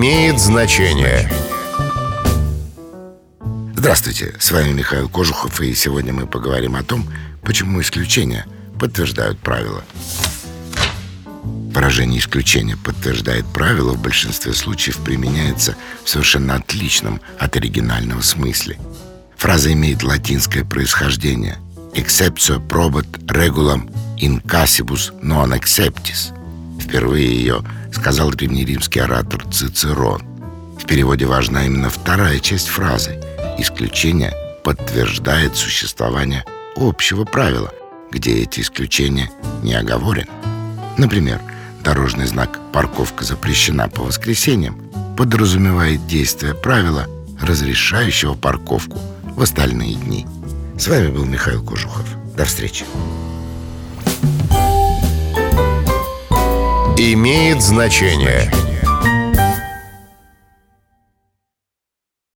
имеет значение. Здравствуйте, с вами Михаил Кожухов, и сегодня мы поговорим о том, почему исключения подтверждают правила. Выражение исключения подтверждает правило в большинстве случаев применяется в совершенно отличном от оригинального смысле. Фраза имеет латинское происхождение «exceptio probat regulam in casibus non acceptis». Впервые ее сказал древнеримский оратор Цицерон. В переводе важна именно вторая часть фразы. Исключение подтверждает существование общего правила, где эти исключения не оговорены. Например, дорожный знак «Парковка запрещена по воскресеньям» подразумевает действие правила, разрешающего парковку в остальные дни. С вами был Михаил Кожухов. До встречи. Имеет значение.